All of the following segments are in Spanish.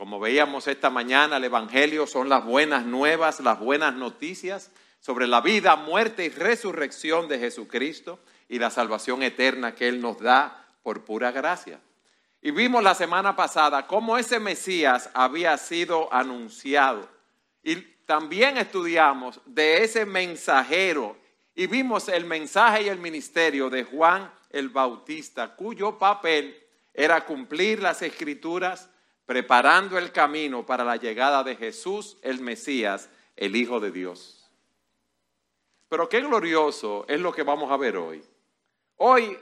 Como veíamos esta mañana, el Evangelio son las buenas nuevas, las buenas noticias sobre la vida, muerte y resurrección de Jesucristo y la salvación eterna que Él nos da por pura gracia. Y vimos la semana pasada cómo ese Mesías había sido anunciado. Y también estudiamos de ese mensajero y vimos el mensaje y el ministerio de Juan el Bautista, cuyo papel era cumplir las escrituras, preparando el camino para la llegada de Jesús, el Mesías, el Hijo de Dios. Pero qué glorioso es lo que vamos a ver hoy. Hoy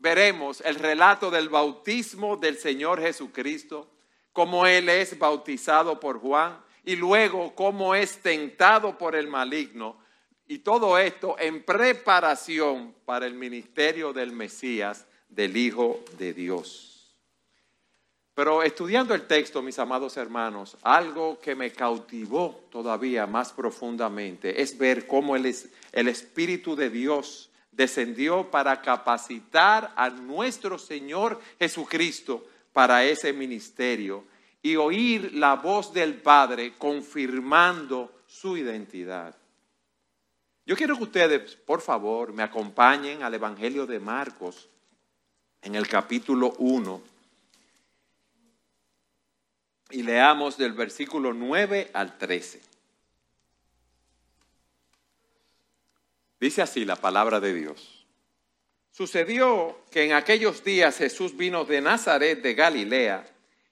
veremos el relato del bautismo del Señor Jesucristo, cómo Él es bautizado por Juan y luego cómo es tentado por el maligno. Y todo esto en preparación para el ministerio del Mesías, del Hijo de Dios. Pero estudiando el texto, mis amados hermanos, algo que me cautivó todavía más profundamente es ver cómo el, el Espíritu de Dios descendió para capacitar a nuestro Señor Jesucristo para ese ministerio y oír la voz del Padre confirmando su identidad. Yo quiero que ustedes, por favor, me acompañen al Evangelio de Marcos en el capítulo 1 y leamos del versículo 9 al 13. Dice así la palabra de Dios. Sucedió que en aquellos días Jesús vino de Nazaret de Galilea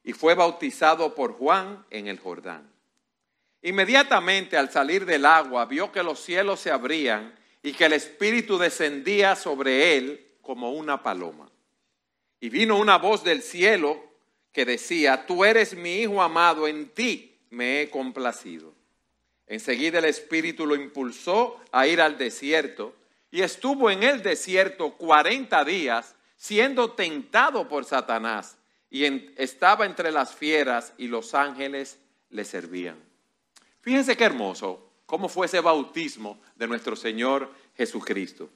y fue bautizado por Juan en el Jordán. Inmediatamente al salir del agua vio que los cielos se abrían y que el Espíritu descendía sobre él como una paloma. Y vino una voz del cielo que decía, tú eres mi Hijo amado, en ti me he complacido. Enseguida el Espíritu lo impulsó a ir al desierto y estuvo en el desierto cuarenta días siendo tentado por Satanás y estaba entre las fieras y los ángeles le servían. Fíjense qué hermoso cómo fue ese bautismo de nuestro Señor Jesucristo.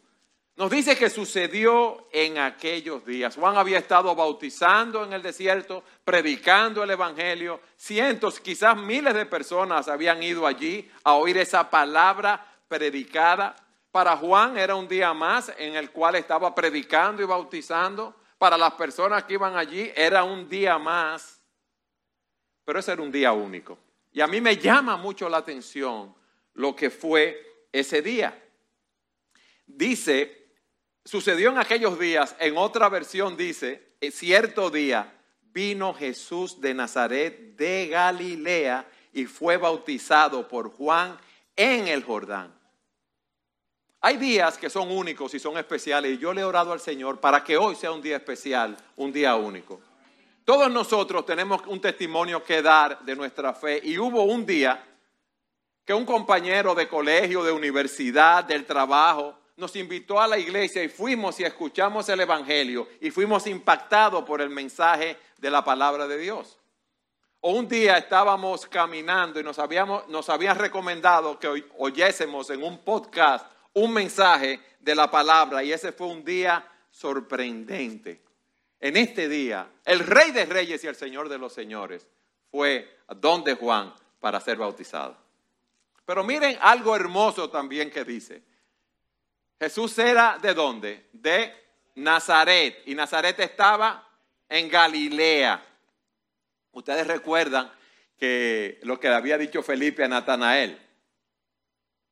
Nos dice que sucedió en aquellos días. Juan había estado bautizando en el desierto, predicando el Evangelio. Cientos, quizás miles de personas habían ido allí a oír esa palabra predicada. Para Juan era un día más en el cual estaba predicando y bautizando. Para las personas que iban allí era un día más. Pero ese era un día único. Y a mí me llama mucho la atención lo que fue ese día. Dice sucedió en aquellos días, en otra versión dice, cierto día vino Jesús de Nazaret de Galilea y fue bautizado por Juan en el Jordán. Hay días que son únicos y son especiales y yo le he orado al Señor para que hoy sea un día especial, un día único. Todos nosotros tenemos un testimonio que dar de nuestra fe y hubo un día que un compañero de colegio, de universidad, del trabajo, nos invitó a la iglesia y fuimos y escuchamos el Evangelio y fuimos impactados por el mensaje de la palabra de Dios. O un día estábamos caminando y nos, habíamos, nos habían recomendado que oyésemos en un podcast un mensaje de la palabra y ese fue un día sorprendente. En este día, el rey de reyes y el señor de los señores fue a donde Juan para ser bautizado. Pero miren algo hermoso también que dice. Jesús era de dónde? De Nazaret. Y Nazaret estaba en Galilea. Ustedes recuerdan que lo que le había dicho Felipe a Natanael.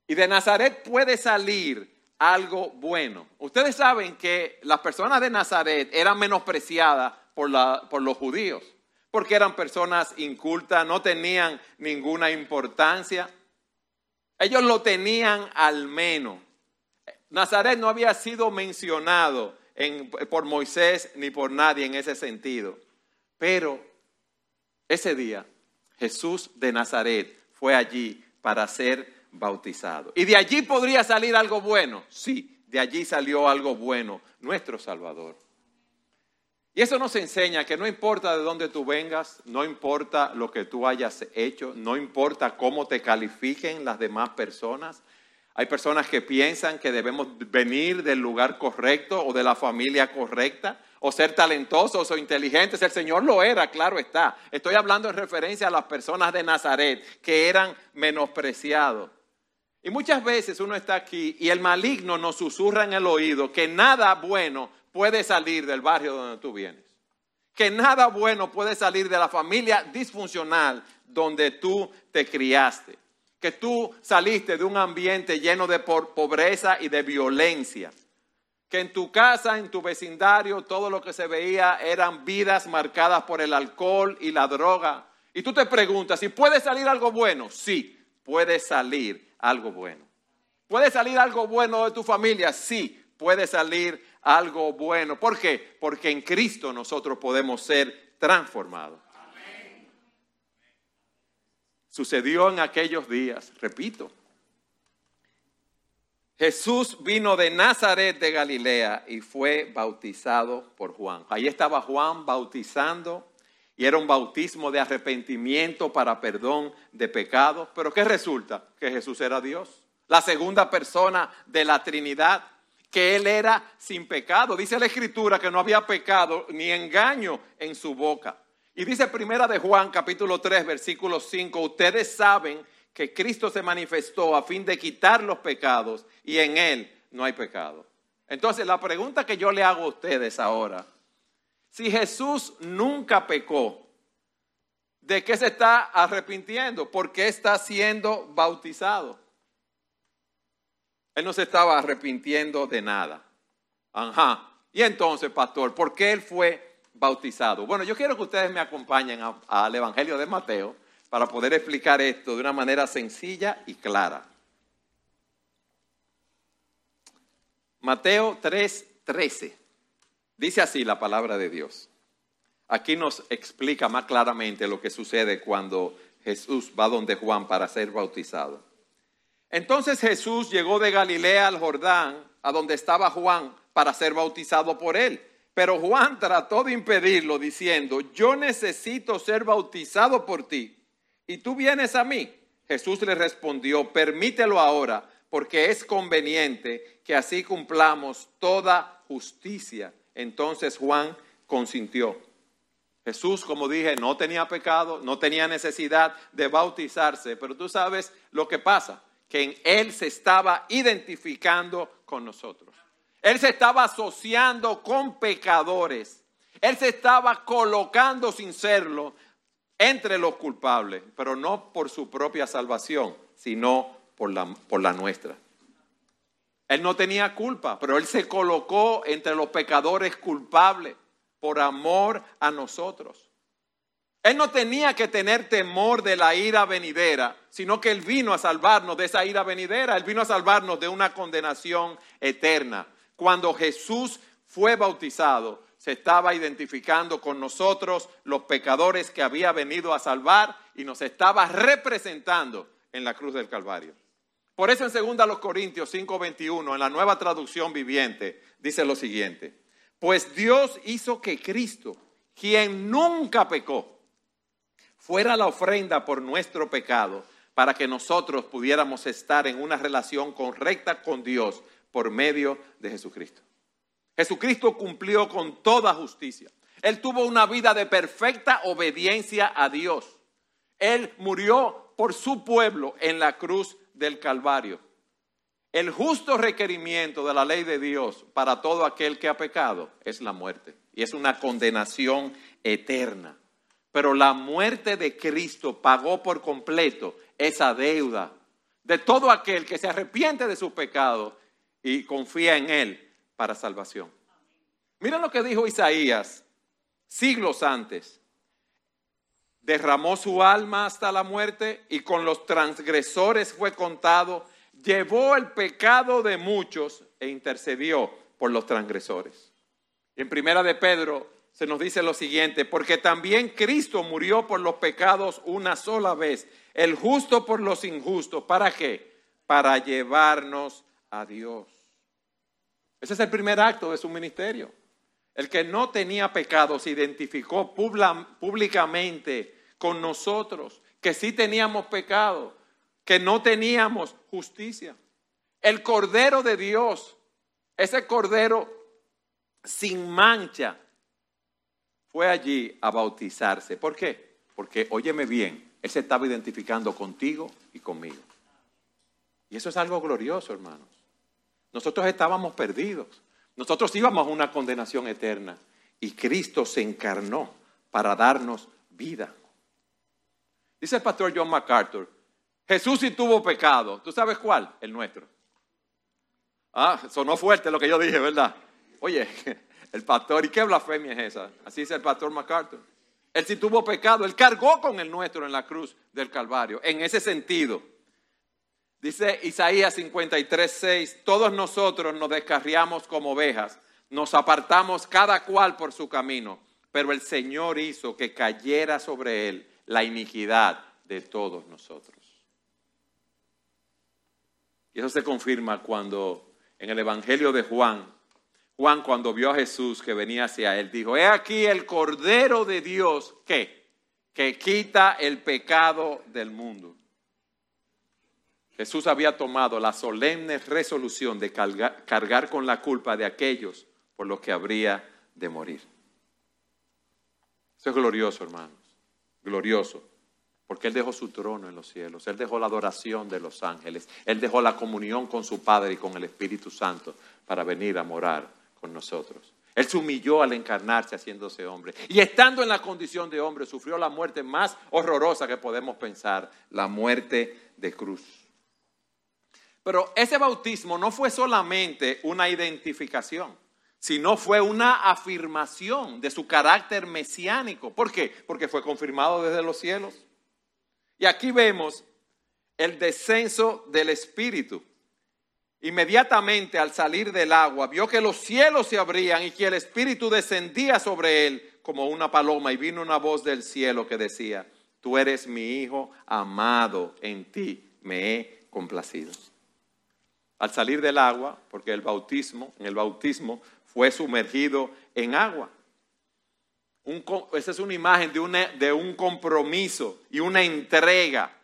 Y de Nazaret puede salir algo bueno. Ustedes saben que las personas de Nazaret eran menospreciadas por, por los judíos, porque eran personas incultas, no tenían ninguna importancia. Ellos lo tenían al menos. Nazaret no había sido mencionado por Moisés ni por nadie en ese sentido. Pero ese día Jesús de Nazaret fue allí para ser bautizado. ¿Y de allí podría salir algo bueno? Sí, de allí salió algo bueno, nuestro Salvador. Y eso nos enseña que no importa de dónde tú vengas, no importa lo que tú hayas hecho, no importa cómo te califiquen las demás personas, hay personas que piensan que debemos venir del lugar correcto o de la familia correcta o ser talentosos o inteligentes. El Señor lo era, claro está. Estoy hablando en referencia a las personas de Nazaret que eran menospreciados. Y muchas veces uno está aquí y el maligno nos susurra en el oído que nada bueno puede salir del barrio donde tú vienes. Que nada bueno puede salir de la familia disfuncional donde tú te criaste. Que tú saliste de un ambiente lleno de pobreza y de violencia que en tu casa, en tu vecindario, todo lo que se veía eran vidas marcadas por el alcohol y la droga. Y tú te preguntas, ¿si puede salir algo bueno? Sí, puede salir algo bueno. ¿Puede salir algo bueno de tu familia? Sí, puede salir algo bueno. ¿Por qué? Porque en Cristo nosotros podemos ser transformados. Sucedió en aquellos días, repito, Jesús vino de Nazaret de Galilea y fue bautizado por Juan. Ahí estaba Juan bautizando y era un bautismo de arrepentimiento para perdón de pecados. Pero ¿qué resulta? Que Jesús era Dios, la segunda persona de la Trinidad, que Él era sin pecado. Dice la Escritura que no había pecado ni engaño en su boca. Y dice primera de Juan capítulo 3 versículo 5, ustedes saben que Cristo se manifestó a fin de quitar los pecados y en Él no hay pecado. Entonces la pregunta que yo le hago a ustedes ahora, si Jesús nunca pecó, ¿de qué se está arrepintiendo? ¿Por qué está siendo bautizado? Él no se estaba arrepintiendo de nada. Ajá. Y entonces, pastor, ¿por qué él fue bautizado? Bueno, yo quiero que ustedes me acompañen al Evangelio de Mateo para poder explicar esto de una manera sencilla y clara. Mateo 3:13. Dice así la palabra de Dios. Aquí nos explica más claramente lo que sucede cuando Jesús va donde Juan para ser bautizado. Entonces Jesús llegó de Galilea al Jordán, a donde estaba Juan, para ser bautizado por él. Pero Juan trató de impedirlo diciendo, yo necesito ser bautizado por ti y tú vienes a mí. Jesús le respondió, permítelo ahora, porque es conveniente que así cumplamos toda justicia. Entonces Juan consintió. Jesús, como dije, no tenía pecado, no tenía necesidad de bautizarse, pero tú sabes lo que pasa, que en Él se estaba identificando con nosotros. Él se estaba asociando con pecadores. Él se estaba colocando sin serlo entre los culpables, pero no por su propia salvación, sino por la, por la nuestra. Él no tenía culpa, pero él se colocó entre los pecadores culpables por amor a nosotros. Él no tenía que tener temor de la ira venidera, sino que Él vino a salvarnos de esa ira venidera, Él vino a salvarnos de una condenación eterna. Cuando Jesús fue bautizado, se estaba identificando con nosotros, los pecadores que había venido a salvar, y nos estaba representando en la cruz del Calvario. Por eso en 2 Corintios 5:21, en la nueva traducción viviente, dice lo siguiente, pues Dios hizo que Cristo, quien nunca pecó, fuera la ofrenda por nuestro pecado, para que nosotros pudiéramos estar en una relación correcta con Dios por medio de Jesucristo. Jesucristo cumplió con toda justicia. Él tuvo una vida de perfecta obediencia a Dios. Él murió por su pueblo en la cruz del Calvario. El justo requerimiento de la ley de Dios para todo aquel que ha pecado es la muerte. Y es una condenación eterna. Pero la muerte de Cristo pagó por completo esa deuda de todo aquel que se arrepiente de su pecado y confía en Él para salvación. Mira lo que dijo Isaías siglos antes. Derramó su alma hasta la muerte y con los transgresores fue contado. Llevó el pecado de muchos e intercedió por los transgresores. En primera de Pedro se nos dice lo siguiente, porque también Cristo murió por los pecados una sola vez, el justo por los injustos. ¿Para qué? Para llevarnos a Dios. Ese es el primer acto de su ministerio. El que no tenía pecado se identificó públicamente con nosotros, que sí teníamos pecado, que no teníamos justicia. El Cordero de Dios, ese Cordero sin mancha, fue allí a bautizarse. ¿Por qué? Porque, óyeme bien, él se estaba identificando contigo y conmigo. Y eso es algo glorioso, hermanos. Nosotros estábamos perdidos. Nosotros íbamos a una condenación eterna. Y Cristo se encarnó para darnos vida. Dice el pastor John MacArthur, Jesús sí tuvo pecado. ¿Tú sabes cuál? El nuestro. Ah, sonó fuerte lo que yo dije, ¿verdad? Oye, el pastor, ¿y qué blasfemia es esa? Así dice el pastor MacArthur. Él sí tuvo pecado, él cargó con el nuestro en la cruz del Calvario. En ese sentido, dice Isaías 53, 6, todos nosotros nos descarriamos como ovejas, nos apartamos cada cual por su camino, pero el Señor hizo que cayera sobre él la iniquidad de todos nosotros. Y eso se confirma cuando en el Evangelio de Juan, Juan cuando vio a Jesús que venía hacia él, dijo, he aquí el Cordero de Dios que, que quita el pecado del mundo. Jesús había tomado la solemne resolución de cargar, con la culpa de aquellos por los que habría de morir. Eso es glorioso, hermanos, glorioso. Porque Él dejó su trono en los cielos, Él dejó la adoración de los ángeles, Él dejó la comunión con su Padre y con el Espíritu Santo para venir a morar con nosotros. Él se humilló al encarnarse haciéndose hombre. Y estando en la condición de hombre, sufrió la muerte más horrorosa que podemos pensar, la muerte de cruz. Pero ese bautismo no fue solamente una identificación, sino fue una afirmación de su carácter mesiánico. ¿Por qué? Porque fue confirmado desde los cielos. Y aquí vemos el descenso del Espíritu. Inmediatamente al salir del agua, vio que los cielos se abrían y que el Espíritu descendía sobre él como una paloma y vino una voz del cielo que decía, tú eres mi Hijo amado, en ti me he complacido. Al salir del agua, porque el bautismo, en el bautismo fue sumergido en agua esa es una imagen de, de un compromiso y una entrega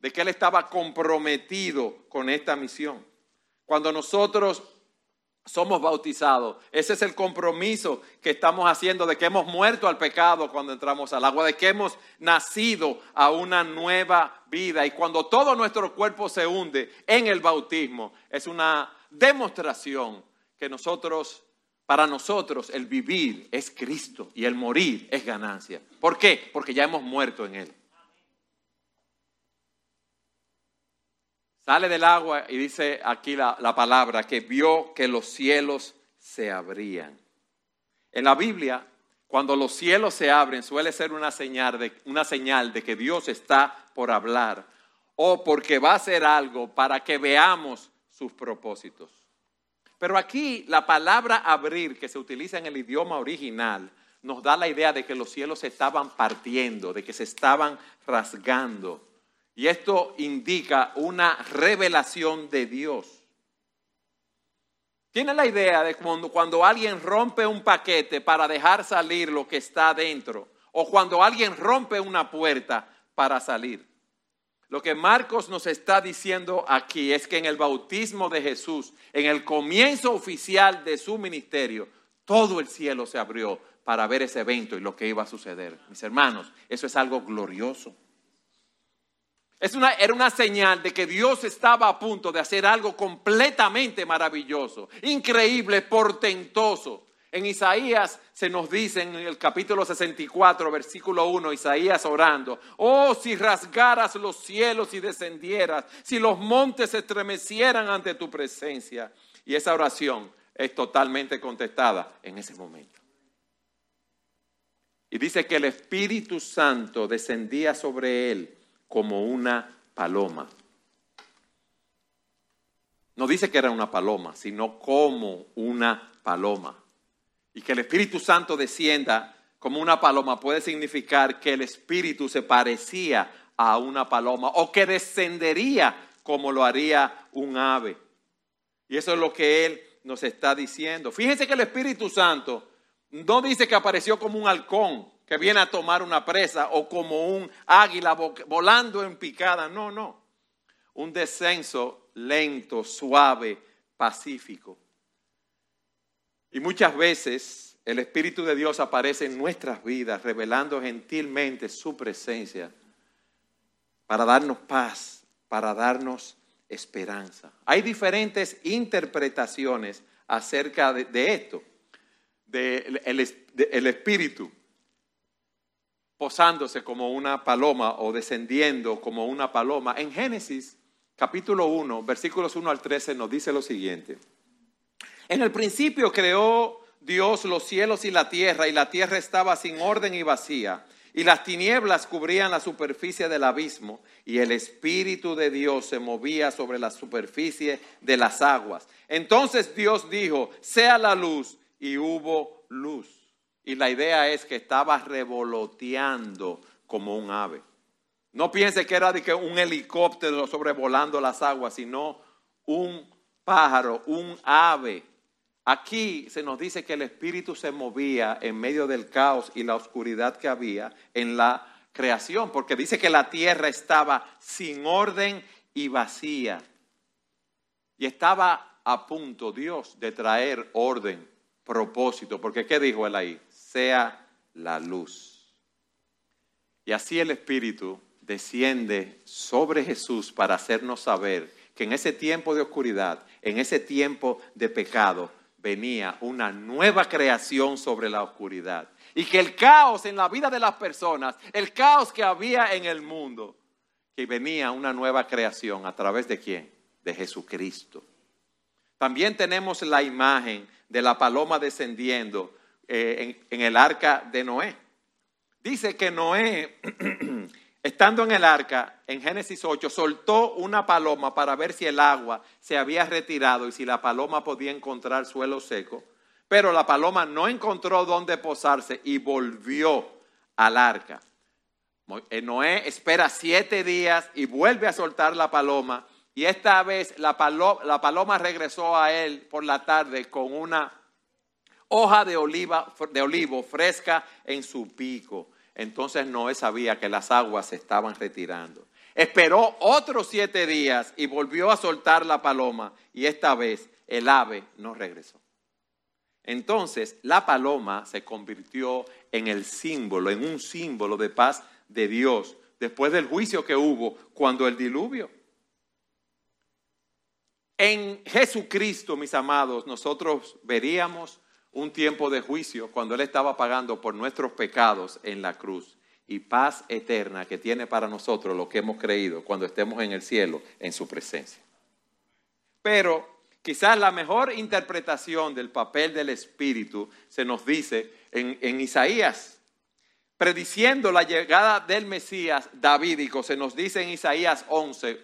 de que él estaba comprometido con esta misión. Cuando nosotros somos bautizados, ese es el compromiso que estamos haciendo de que hemos muerto al pecado cuando entramos al agua, de que hemos nacido a una nueva vida. Y cuando todo nuestro cuerpo se hunde en el bautismo, es una demostración que nosotros para nosotros el vivir es Cristo y el morir es ganancia. ¿Por qué? Porque ya hemos muerto en Él. Sale del agua y dice aquí la, la, palabra que vio que los cielos se abrían. En la Biblia, cuando los cielos se abren, suele ser una señal de, una señal de que Dios está por hablar o porque va a hacer algo para que veamos sus propósitos. Pero aquí la palabra abrir que se utiliza en el idioma original nos da la idea de que los cielos se estaban partiendo, de que se estaban rasgando. Y esto indica una revelación de Dios. Tiene la idea de cuando, cuando alguien rompe un paquete para dejar salir lo que está dentro, o cuando alguien rompe una puerta para salir. Lo que Marcos nos está diciendo aquí es que en el bautismo de Jesús, en el comienzo oficial de su ministerio, todo el cielo se abrió para ver ese evento y lo que iba a suceder. Mis hermanos, eso es algo glorioso. Es una, era una señal de que Dios estaba a punto de hacer algo completamente maravilloso, increíble, portentoso. En Isaías se nos dice en el capítulo 64, versículo 1, Isaías orando, oh si rasgaras los cielos y descendieras, si los montes se estremecieran ante tu presencia. Y esa oración es totalmente contestada en ese momento. Y dice que el Espíritu Santo descendía sobre él como una paloma. No dice que era una paloma, sino como una paloma y que el Espíritu Santo descienda como una paloma puede significar que el Espíritu se parecía a una paloma o que descendería como lo haría un ave. Y eso es lo que Él nos está diciendo. Fíjense que el Espíritu Santo no dice que apareció como un halcón que viene a tomar una presa o como un águila volando en picada. No, no. Un descenso lento, suave, pacífico. Y muchas veces el Espíritu de Dios aparece en nuestras vidas, revelando gentilmente su presencia para darnos paz, para darnos esperanza. Hay diferentes interpretaciones acerca de, esto, del de el Espíritu posándose como una paloma o descendiendo como una paloma. En Génesis capítulo 1, versículos 1 al 13 nos dice lo siguiente. En el principio creó Dios los cielos y la tierra, y la tierra estaba sin orden y vacía, y las tinieblas cubrían la superficie del abismo, y el Espíritu de Dios se movía sobre la superficie de las aguas. Entonces Dios dijo, sea la luz, y hubo luz. Y la idea es que estaba revoloteando como un ave. No piense que era de un helicóptero sobrevolando las aguas, sino un pájaro, un ave Aquí se nos dice que el Espíritu se movía en medio del caos y la oscuridad que había en la creación, porque dice que la tierra estaba sin orden y vacía. Y estaba a punto Dios de traer orden, propósito, porque ¿qué dijo él ahí? Sea la luz. Y así el Espíritu desciende sobre Jesús para hacernos saber que en ese tiempo de oscuridad, en ese tiempo de pecado, venía una nueva creación sobre la oscuridad. Y que el caos en la vida de las personas, el caos que había en el mundo, que venía una nueva creación a través de quién? De Jesucristo. También tenemos la imagen de la paloma descendiendo eh, en el arca de Noé. Dice que Noé Estando en el arca, en Génesis 8, soltó una paloma para ver si el agua se había retirado y si la paloma podía encontrar suelo seco. Pero la paloma no encontró dónde posarse y volvió al arca. Eh, Noé espera siete días y vuelve a soltar la paloma. Y esta vez la paloma, la paloma regresó a él por la tarde con una hoja de, oliva, de olivo fresca en su pico. Entonces Noé sabía que las aguas se estaban retirando. Esperó otros siete días y volvió a soltar la paloma y esta vez el ave no regresó. Entonces la paloma se convirtió en el símbolo, en un símbolo de paz de Dios después del juicio que hubo cuando el diluvio. En Jesucristo, mis amados, nosotros veríamos un tiempo de juicio cuando Él estaba pagando por nuestros pecados en la cruz y paz eterna que tiene para nosotros lo que hemos creído cuando estemos en el cielo en su presencia. Pero quizás la mejor interpretación del papel del Espíritu se nos dice en, en Isaías, prediciendo la llegada del Mesías davídico, se nos dice en Isaías 11, eh,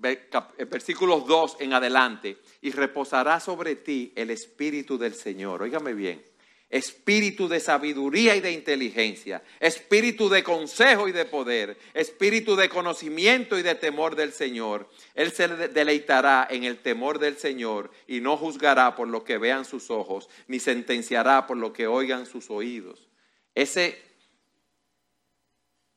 versículos 2 en adelante, y reposará sobre ti el Espíritu del Señor. Óigame bien, espíritu de sabiduría y de inteligencia, espíritu de consejo y de poder, espíritu de conocimiento y de temor del Señor. Él se deleitará en el temor del Señor y no juzgará por lo que vean sus ojos, ni sentenciará por lo que oigan sus oídos. Ese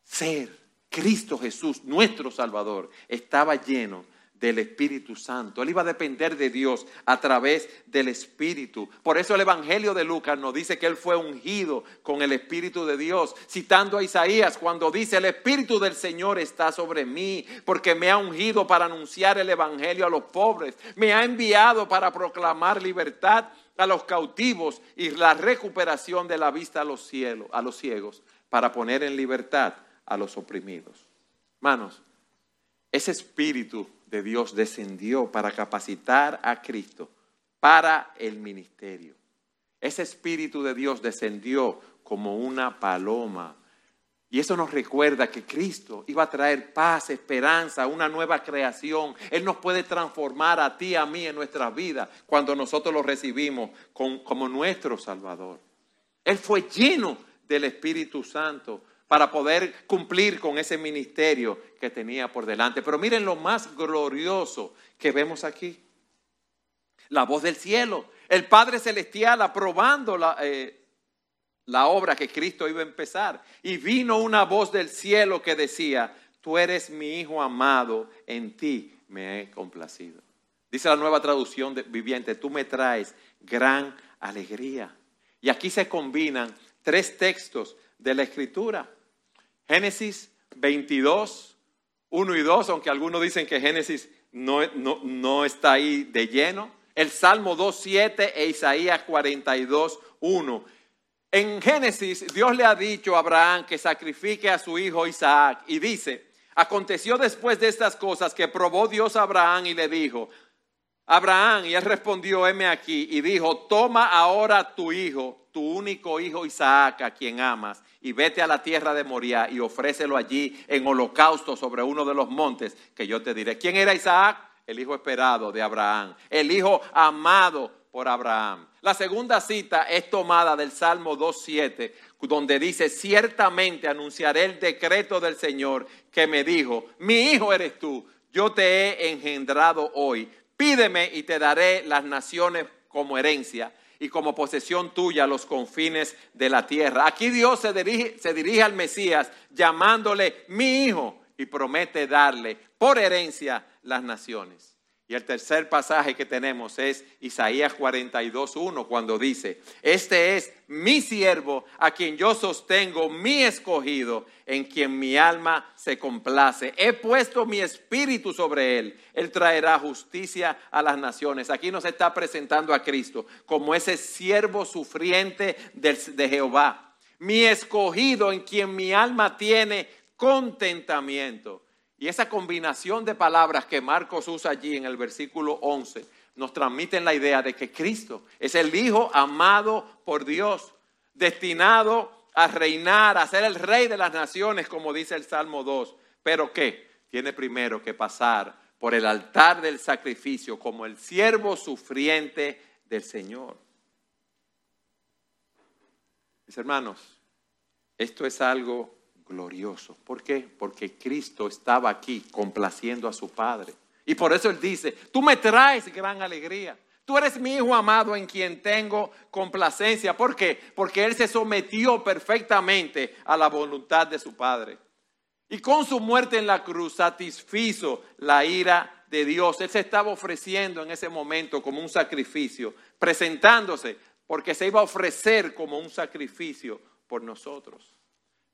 ser Cristo Jesús, nuestro Salvador, estaba lleno del Espíritu Santo. Él iba a depender de Dios a través del Espíritu. Por eso el Evangelio de Lucas nos dice que Él fue ungido con el Espíritu de Dios, citando a Isaías cuando dice, el Espíritu del Señor está sobre mí, porque me ha ungido para anunciar el Evangelio a los pobres, me ha enviado para proclamar libertad a los cautivos y la recuperación de la vista a los cielos, a los ciegos, para poner en libertad a los oprimidos. Hermanos, ese Espíritu de Dios descendió para capacitar a Cristo para el ministerio. Ese Espíritu de Dios descendió como una paloma. Y eso nos recuerda que Cristo iba a traer paz, esperanza, una nueva creación. Él nos puede transformar a ti, a mí en nuestra vida cuando nosotros lo recibimos como nuestro Salvador. Él fue lleno del Espíritu Santo para poder cumplir con ese ministerio que tenía por delante. Pero miren lo más glorioso que vemos aquí. La voz del cielo, el Padre Celestial aprobando la, eh, la obra que Cristo iba a empezar. Y vino una voz del cielo que decía, tú eres mi Hijo amado, en ti me he complacido. Dice la nueva traducción de viviente, tú me traes gran alegría. Y aquí se combinan tres textos de la Escritura. Génesis 22, 1 y 2, aunque algunos dicen que Génesis no, no, está ahí de lleno. El Salmo 2, 7 e Isaías 42, 1. En Génesis, Dios le ha dicho a Abraham que sacrifique a su hijo Isaac y dice, aconteció después de estas cosas que probó Dios a Abraham y le dijo, Abraham, y él respondió, heme aquí, y dijo, toma ahora tu hijo, tu único hijo Isaac, a quien amas, y vete a la tierra de Moria y ofrécelo allí en holocausto sobre uno de los montes que yo te diré. ¿Quién era Isaac? El hijo esperado de Abraham, el hijo amado por Abraham. La segunda cita es tomada del Salmo 2.7, donde dice, ciertamente anunciaré el decreto del Señor que me dijo, mi hijo eres tú, yo te he engendrado hoy, pídeme y te daré las naciones como herencia y como posesión tuya los confines de la tierra. Aquí Dios se dirige, se dirige al Mesías llamándole mi hijo y promete darle por herencia las naciones. Y el tercer pasaje que tenemos es Isaías 42.1, cuando dice, este es mi siervo a quien yo sostengo, mi escogido, en quien mi alma se complace. He puesto mi espíritu sobre él. Él traerá justicia a las naciones. Aquí nos está presentando a Cristo como ese siervo sufriente de Jehová. Mi escogido en quien mi alma tiene contentamiento. Y esa combinación de palabras que Marcos usa allí en el versículo 11 nos transmiten la idea de que Cristo es el Hijo amado por Dios, destinado a reinar, a ser el rey de las naciones, como dice el Salmo 2. Pero que tiene primero que pasar por el altar del sacrificio como el siervo sufriente del Señor. Mis hermanos, esto es algo glorioso. ¿Por qué? Porque Cristo estaba aquí complaciendo a su Padre. Y por eso Él dice, tú me traes gran alegría. Tú eres mi hijo amado en quien tengo complacencia. ¿Por qué? Porque Él se sometió perfectamente a la voluntad de su Padre. Y con su muerte en la cruz satisfizo la ira de Dios. Él se estaba ofreciendo en ese momento como un sacrificio, presentándose porque se iba a ofrecer como un sacrificio por nosotros.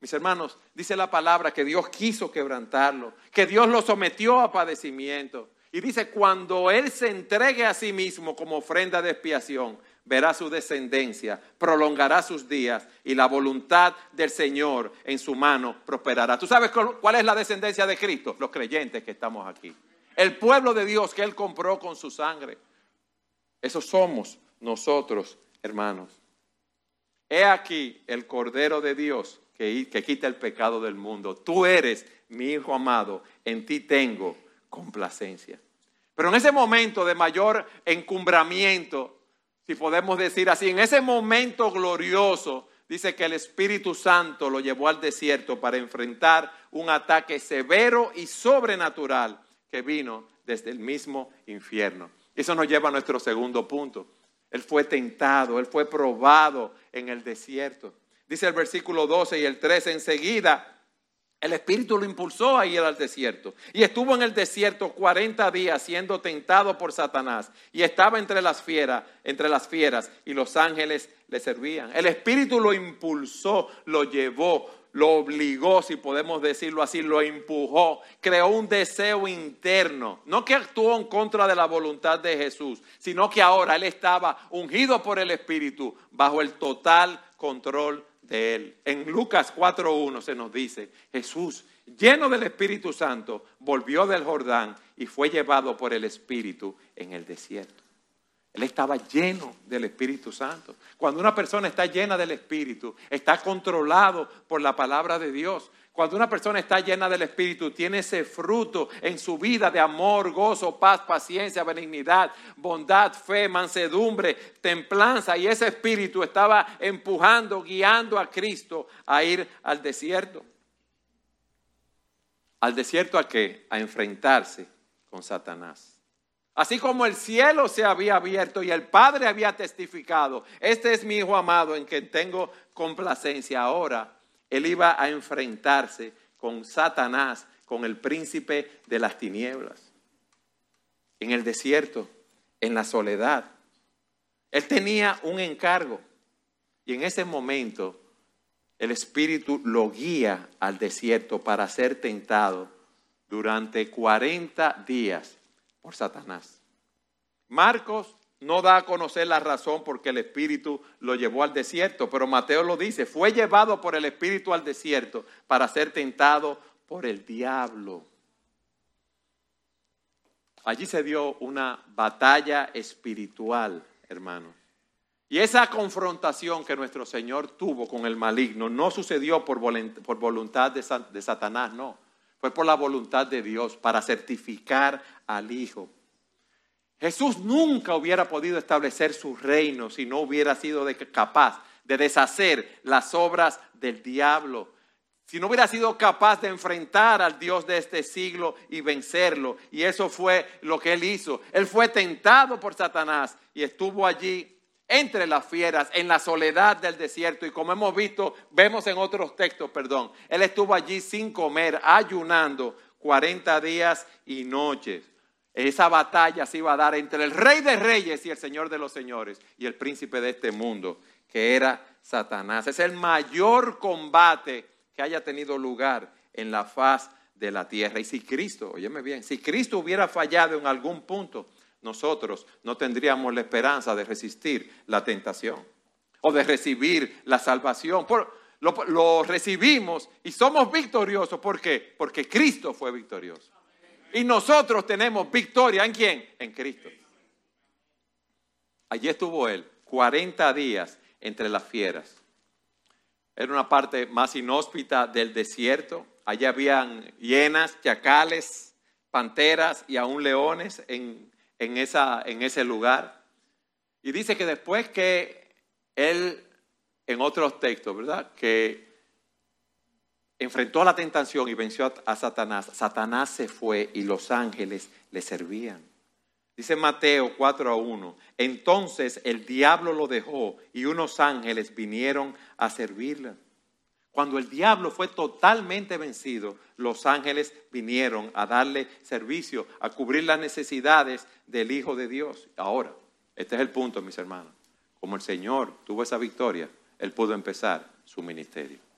Mis hermanos, dice la palabra que Dios quiso quebrantarlo, que Dios lo sometió a padecimiento. Y dice, cuando Él se entregue a sí mismo como ofrenda de expiación, verá su descendencia, prolongará sus días y la voluntad del Señor en su mano prosperará. ¿Tú sabes cuál es la descendencia de Cristo? Los creyentes que estamos aquí. El pueblo de Dios que Él compró con su sangre. Esos somos nosotros, hermanos. He aquí el Cordero de Dios que, quita el pecado del mundo. Tú eres mi Hijo amado, en ti tengo complacencia. Pero en ese momento de mayor encumbramiento, si podemos decir así, en ese momento glorioso, dice que el Espíritu Santo lo llevó al desierto para enfrentar un ataque severo y sobrenatural que vino desde el mismo infierno. Eso nos lleva a nuestro segundo punto. Él fue tentado, él fue probado en el desierto. Dice el versículo 12 y el 13, enseguida el Espíritu lo impulsó a ir al desierto. Y estuvo en el desierto 40 días siendo tentado por Satanás. Y estaba entre las fieras, entre las fieras, y los ángeles le servían. El Espíritu lo impulsó, lo llevó, lo obligó, si podemos decirlo así, lo empujó, creó un deseo interno, no que actuó en contra de la voluntad de Jesús, sino que ahora él estaba ungido por el Espíritu bajo el total control él. En Lucas 4.1 se nos dice, Jesús, lleno del Espíritu Santo, volvió del Jordán y fue llevado por el Espíritu en el desierto. Él estaba lleno del Espíritu Santo. Cuando una persona está llena del Espíritu, está controlado por la palabra de Dios. Cuando una persona está llena del Espíritu, tiene ese fruto en su vida de amor, gozo, paz, paciencia, benignidad, bondad, fe, mansedumbre, templanza. Y ese Espíritu estaba empujando, guiando a Cristo a ir al desierto. ¿Al desierto a qué? A enfrentarse con Satanás. Así como el cielo se había abierto y el Padre había testificado, este es mi Hijo amado en quien tengo complacencia. Ahora, Él iba a enfrentarse con Satanás, con el príncipe de las tinieblas, en el desierto, en la soledad. Él tenía un encargo. Y en ese momento el Espíritu lo guía al desierto para ser tentado durante 40 días por Satanás. Marcos no da a conocer la razón por qué el Espíritu lo llevó al desierto, pero Mateo lo dice, fue llevado por el Espíritu al desierto para ser tentado por el diablo. Allí se dio una batalla espiritual, hermano. Y esa confrontación que nuestro Señor tuvo con el maligno no sucedió por voluntad de Satanás, no. Fue por la voluntad de Dios para certificar al Hijo. Jesús nunca hubiera podido establecer su reino si no hubiera sido capaz de deshacer las obras del diablo si no hubiera sido capaz de enfrentar al Dios de este siglo y vencerlo. Y eso fue lo que él hizo. Él fue tentado por Satanás y estuvo allí entre las fieras, en la soledad del desierto. Y como hemos visto, vemos en otros textos, perdón, él estuvo allí sin comer, ayunando 40 días y noches. Esa batalla se iba a dar entre el rey de reyes y el señor de los señores y el príncipe de este mundo, que era Satanás. Es el mayor combate que haya tenido lugar en la faz de la tierra. Y si Cristo, óyeme bien, si Cristo hubiera fallado en algún punto, nosotros no tendríamos la esperanza de resistir la tentación o de recibir la salvación. lo, lo, recibimos y somos victoriosos. ¿Por qué? Porque Cristo fue victorioso. Y nosotros tenemos victoria en quién? En Cristo. Allí estuvo Él, 40 días entre las fieras. Era una parte más inhóspita del desierto. Allí habían hienas, chacales, panteras y aún leones en, esa, en ese lugar. Y dice que después que él, en otros textos, ¿verdad? Que enfrentó a la tentación y venció a Satanás, Satanás se fue y los ángeles le servían. Dice Mateo 4 a 1, entonces el diablo lo dejó y unos ángeles vinieron a servirle. Cuando el diablo fue totalmente vencido, los ángeles vinieron a darle servicio, a cubrir las necesidades del Hijo de Dios. Ahora, este es el punto, mis hermanos. Como el Señor tuvo esa victoria, Él pudo empezar su ministerio.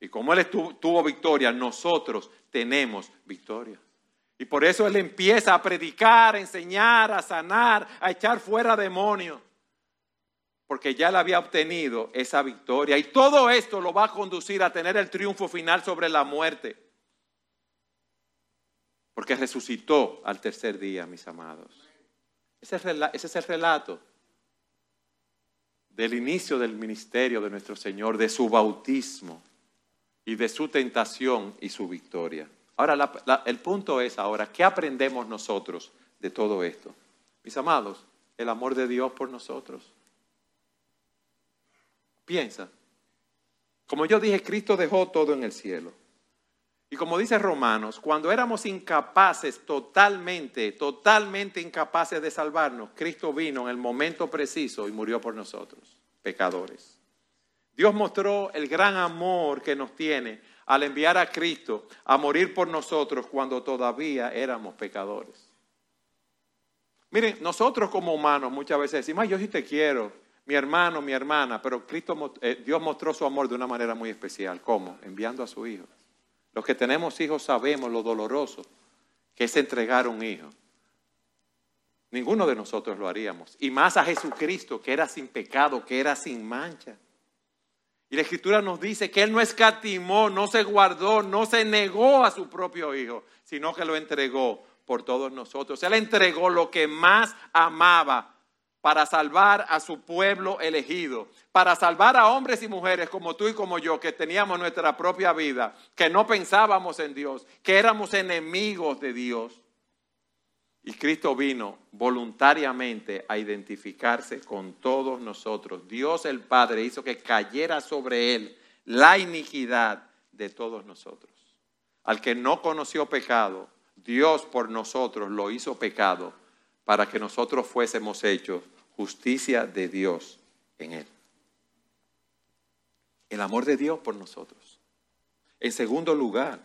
Y como Él tuvo victoria, nosotros tenemos victoria. Y por eso Él empieza a predicar, a enseñar, a sanar, a echar fuera demonios. Porque ya Él había obtenido esa victoria. Y todo esto lo va a conducir a tener el triunfo final sobre la muerte. Porque resucitó al tercer día, mis amados. Ese es el relato del inicio del ministerio de nuestro Señor, de su bautismo y de su tentación y su victoria. Ahora, el punto es ahora, ¿qué aprendemos nosotros de todo esto? Mis amados, el amor de Dios por nosotros. Piensa. Como yo dije, Cristo dejó todo en el cielo. Y como dice Romanos, cuando éramos incapaces totalmente, totalmente incapaces de salvarnos, Cristo vino en el momento preciso y murió por nosotros, pecadores. Dios mostró el gran amor que nos tiene al enviar a Cristo a morir por nosotros cuando todavía éramos pecadores. Miren, nosotros como humanos muchas veces decimos, yo sí te quiero, mi hermano, mi hermana, pero Cristo, eh, Dios mostró su amor de una manera muy especial. ¿Cómo? Enviando a su Hijo. Los que tenemos hijos sabemos lo doloroso que es entregar un hijo. Ninguno de nosotros lo haríamos. Y más a Jesucristo, que era sin pecado, que era sin mancha. Y la escritura nos dice que Él no escatimó, no se guardó, no se negó a su propio Hijo, sino que lo entregó por todos nosotros. Él entregó lo que más amaba para salvar a su pueblo elegido, para salvar a hombres y mujeres como tú y como yo, que teníamos nuestra propia vida, que no pensábamos en Dios, que éramos enemigos de Dios. Y Cristo vino voluntariamente a identificarse con todos nosotros. Dios el Padre hizo que cayera sobre él la iniquidad de todos nosotros. Al que no conoció pecado, Dios por nosotros lo hizo pecado para que nosotros fuésemos hechos justicia de Dios en él. El amor de Dios por nosotros. En segundo lugar,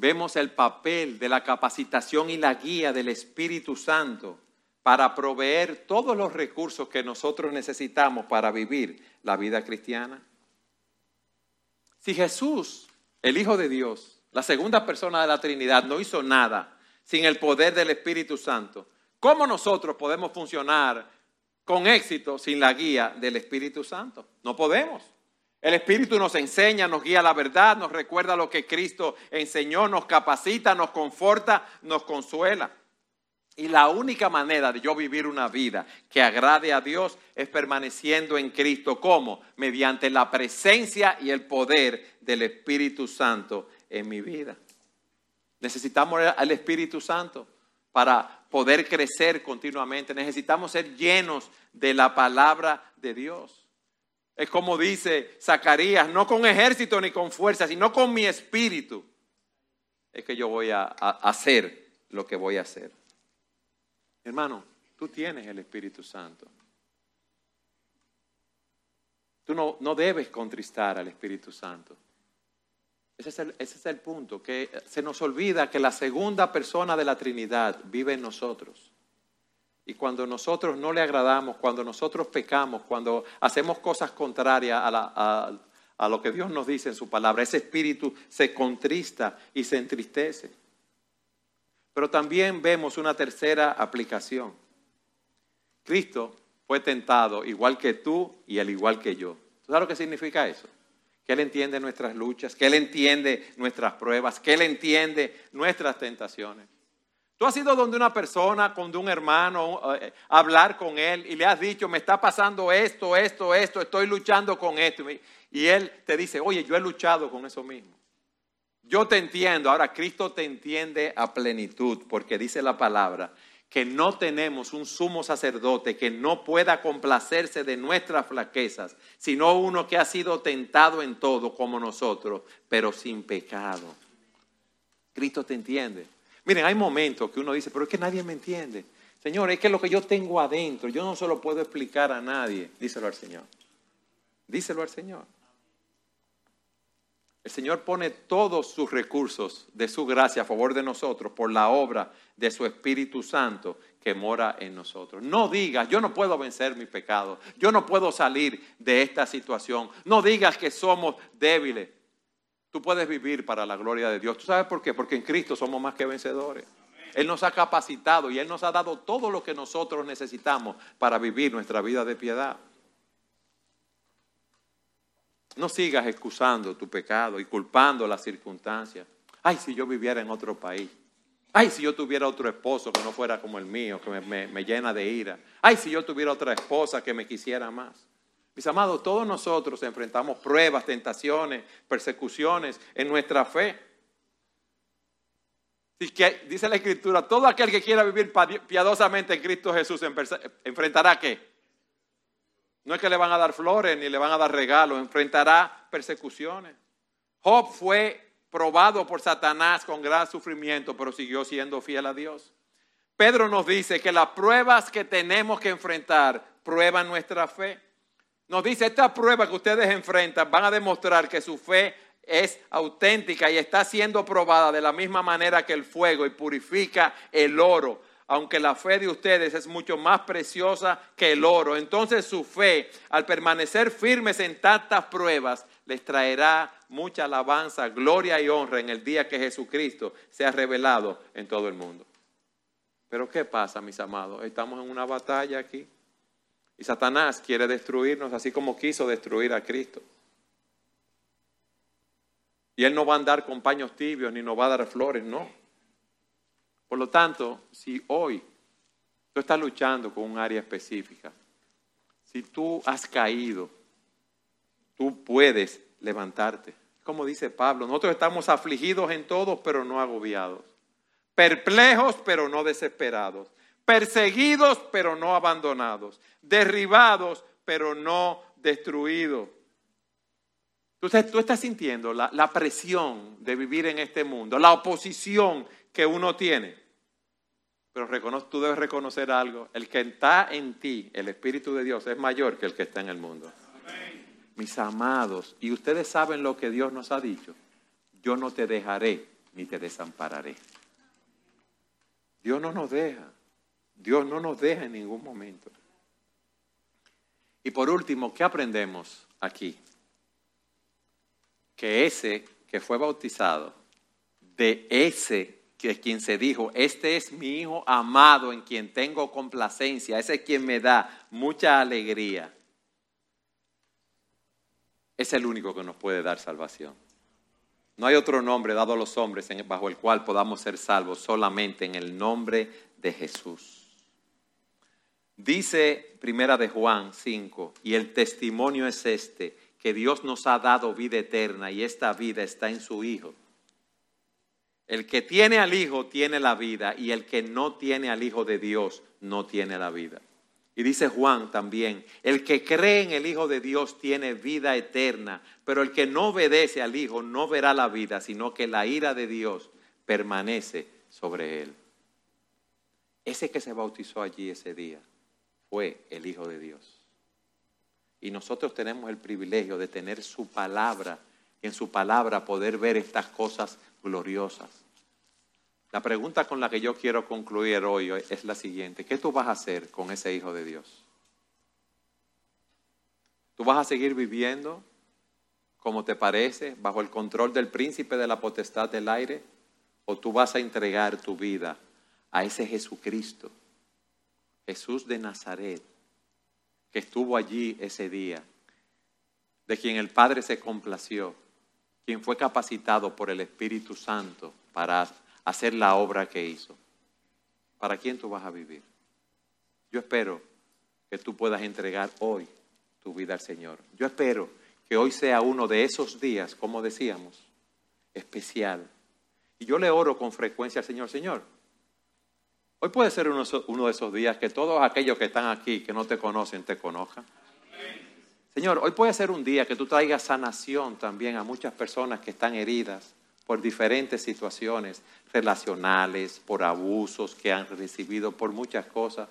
vemos el papel de la capacitación y la guía del Espíritu Santo para proveer todos los recursos que nosotros necesitamos para vivir la vida cristiana? Si Jesús, el Hijo de Dios, la segunda persona de la Trinidad, no hizo nada sin el poder del Espíritu Santo, ¿cómo nosotros podemos funcionar con éxito sin la guía del Espíritu Santo? No podemos. El Espíritu nos enseña, nos guía la verdad, nos recuerda lo que Cristo enseñó, nos capacita, nos conforta, nos consuela. Y la única manera de yo vivir una vida que agrade a Dios es permaneciendo en Cristo. ¿Cómo? Mediante la presencia y el poder del Espíritu Santo en mi vida. Necesitamos al Espíritu Santo para poder crecer continuamente. Necesitamos ser llenos de la palabra de Dios. Es como dice Zacarías, no con ejército ni con fuerza, sino con mi espíritu. Es que yo voy a, a hacer lo que voy a hacer. Hermano, tú tienes el Espíritu Santo. Tú no, no debes contristar al Espíritu Santo. Ese es, el, ese es el punto, que se nos olvida que la segunda persona de la Trinidad vive en nosotros. Y cuando nosotros no le agradamos, cuando nosotros pecamos, cuando hacemos cosas contrarias a, lo que Dios nos dice en su palabra, ese espíritu se contrista y se entristece. Pero también vemos una tercera aplicación. Cristo fue tentado igual que tú y al igual que yo. ¿Sabes lo que significa eso? Que Él entiende nuestras luchas, que Él entiende nuestras pruebas, que Él entiende nuestras tentaciones. Tú has ido donde una persona, donde un hermano, eh, hablar con él y le has dicho, me está pasando esto, esto, esto, estoy luchando con esto. Y él te dice, oye, yo he luchado con eso mismo. Yo te entiendo, ahora Cristo te entiende a plenitud, porque dice la palabra que no tenemos un sumo sacerdote que no pueda complacerse de nuestras flaquezas, sino uno que ha sido tentado en todo como nosotros, pero sin pecado. Cristo te entiende. Miren, hay momentos que uno dice, pero es que nadie me entiende. Señor, es que lo que yo tengo adentro, yo no se lo puedo explicar a nadie. Díselo al Señor. Díselo al Señor. El Señor pone todos sus recursos de su gracia a favor de nosotros por la obra de su Espíritu Santo que mora en nosotros. No digas, yo no puedo vencer mi pecado, yo no puedo salir de esta situación. No digas que somos débiles. Tú puedes vivir para la gloria de Dios. ¿Tú sabes por qué? Porque en Cristo somos más que vencedores. Él nos ha capacitado y Él nos ha dado todo lo que nosotros necesitamos para vivir nuestra vida de piedad. No sigas excusando tu pecado y culpando las circunstancias. Ay, si yo viviera en otro país. Ay, si yo tuviera otro esposo que no fuera como el mío, que me, me, llena de ira. Ay, si yo tuviera otra esposa que me quisiera más. Mis amados, todos nosotros enfrentamos pruebas, tentaciones, persecuciones en nuestra fe. Dice la Escritura, todo aquel que quiera vivir piadosamente en Cristo Jesús enfrentará qué? No es que le van a dar flores ni le van a dar regalos, enfrentará persecuciones. Job fue probado por Satanás con gran sufrimiento, pero siguió siendo fiel a Dios. Pedro nos dice que las pruebas que tenemos que enfrentar prueban nuestra fe. Nos dice, estas pruebas que ustedes enfrentan van a demostrar que su fe es auténtica y está siendo probada de la misma manera que el fuego y purifica el oro aunque la fe de ustedes es mucho más preciosa que el oro. Entonces su fe, al permanecer firmes en tantas pruebas, les traerá mucha alabanza, gloria y honra en el día que Jesucristo sea revelado en todo el mundo. Pero ¿qué pasa, mis amados? Estamos en una batalla aquí. Y Satanás quiere destruirnos así como quiso destruir a Cristo. Y Él no va a andar con paños tibios ni nos va a dar flores, no. Por lo tanto, si hoy tú estás luchando con un área específica, si tú has caído, tú puedes levantarte. Como dice Pablo, nosotros estamos afligidos en todos, pero no agobiados. Perplejos, pero no desesperados. Perseguidos, pero no abandonados. Derribados, pero no destruidos. Entonces tú estás sintiendo la, la, presión de vivir en este mundo, la oposición que uno tiene. Pero tú debes reconocer algo. El que está en ti, el Espíritu de Dios, es mayor que el que está en el mundo. Mis amados, y ustedes saben lo que Dios nos ha dicho. Yo no te dejaré ni te desampararé. Dios no nos deja. Dios no nos deja en ningún momento. Y por último, ¿qué aprendemos aquí? Que ese que fue bautizado, de ese que quien se dijo, este es mi hijo amado en quien tengo complacencia, ese es quien me da mucha alegría, es el único que nos puede dar salvación. No hay otro nombre dado a los hombres bajo el cual podamos ser salvos, solamente en el nombre de Jesús. Dice Primera de Juan 5, y el testimonio es este, que Dios nos ha dado vida eterna y esta vida está en su Hijo. El que tiene al Hijo tiene la vida y el que no tiene al Hijo de Dios no tiene la vida. Y dice Juan también, el que cree en el Hijo de Dios tiene vida eterna, pero el que no obedece al Hijo no verá la vida, sino que la ira de Dios permanece sobre él. Ese que se bautizó allí ese día fue el Hijo de Dios. Y nosotros tenemos el privilegio de tener su palabra, en su palabra poder ver estas cosas gloriosas. La pregunta con la que yo quiero concluir hoy es la siguiente. ¿Qué tú vas a hacer con ese Hijo de Dios? ¿Tú vas a seguir viviendo como te parece, bajo el control del príncipe de la potestad del aire? ¿O tú vas a entregar tu vida a ese Jesucristo Jesús de Nazaret, que estuvo allí ese día, de quien el Padre se complació, quien fue capacitado por el Espíritu Santo para hacer la obra que hizo. ¿Para quién tú vas a vivir? Yo espero que tú puedas entregar hoy tu vida al Señor. Yo espero que hoy sea uno de esos días, como decíamos, especial. Y yo le oro con frecuencia al Señor, Señor, Hoy puede ser uno, de esos días que todos aquellos que están aquí, que no te conocen, te conozcan. Señor, hoy puede ser un día que tú traigas sanación también a muchas personas que están heridas por diferentes situaciones relacionales, por abusos que han recibido, por muchas cosas.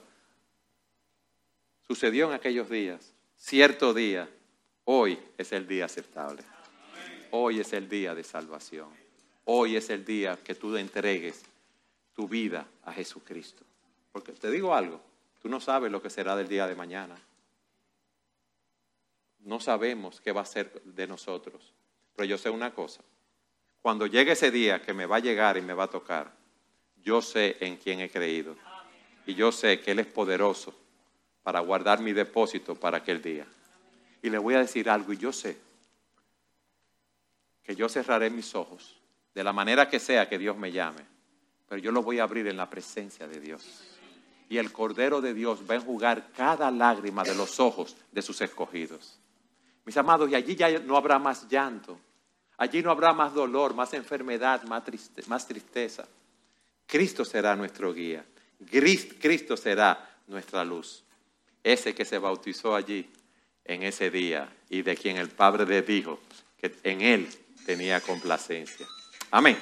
Sucedió en aquellos días, cierto día, hoy es el día aceptable. Hoy es el día de salvación. Hoy es el día que tú entregues tu vida a Jesucristo. Porque te digo algo, tú no sabes lo que será del día de mañana. No sabemos qué va a ser de nosotros. Pero yo sé una cosa, cuando llegue ese día que me va a llegar y me va a tocar, yo sé en quién he creído. Y yo sé que Él es poderoso para guardar mi depósito para aquel día. Y le voy a decir algo, y yo sé que yo cerraré mis ojos de la manera que sea que Dios me llame pero yo lo voy a abrir en la presencia de Dios. Y el Cordero de Dios va a enjugar cada lágrima de los ojos de sus escogidos. Mis amados, y allí ya no habrá más llanto, allí no habrá más dolor, más enfermedad, más, más tristeza. Cristo será nuestro guía, Cristo será nuestra luz. Ese que se bautizó allí en ese día y de quien el Padre le dijo que en él tenía complacencia. Amén.